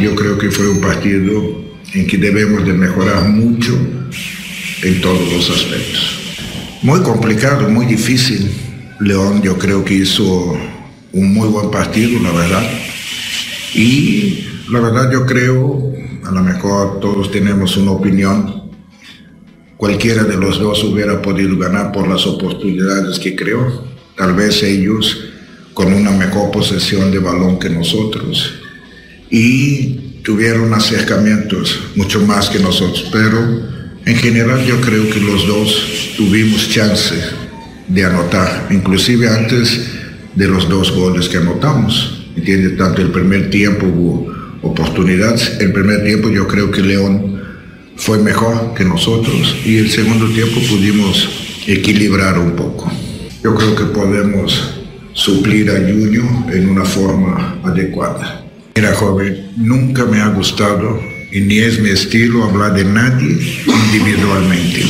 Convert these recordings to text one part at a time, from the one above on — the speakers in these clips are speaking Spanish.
Yo creo que fue un partido en que debemos de mejorar mucho en todos los aspectos. Muy complicado, muy difícil. León yo creo que hizo un muy buen partido, la verdad. Y la verdad yo creo, a lo mejor todos tenemos una opinión, cualquiera de los dos hubiera podido ganar por las oportunidades que creó. Tal vez ellos con una mejor posesión de balón que nosotros y tuvieron acercamientos mucho más que nosotros, pero en general yo creo que los dos tuvimos chance de anotar, inclusive antes de los dos goles que anotamos. ¿Entiende? Tanto el primer tiempo hubo oportunidades, el primer tiempo yo creo que León fue mejor que nosotros y el segundo tiempo pudimos equilibrar un poco. Yo creo que podemos suplir a Junior en una forma adecuada. Mira, joven, nunca me ha gustado y ni es mi estilo hablar de nadie individualmente.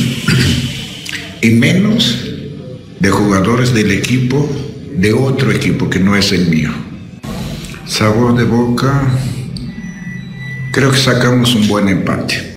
y menos de jugadores del equipo, de otro equipo que no es el mío. Sabor de boca, creo que sacamos un buen empate.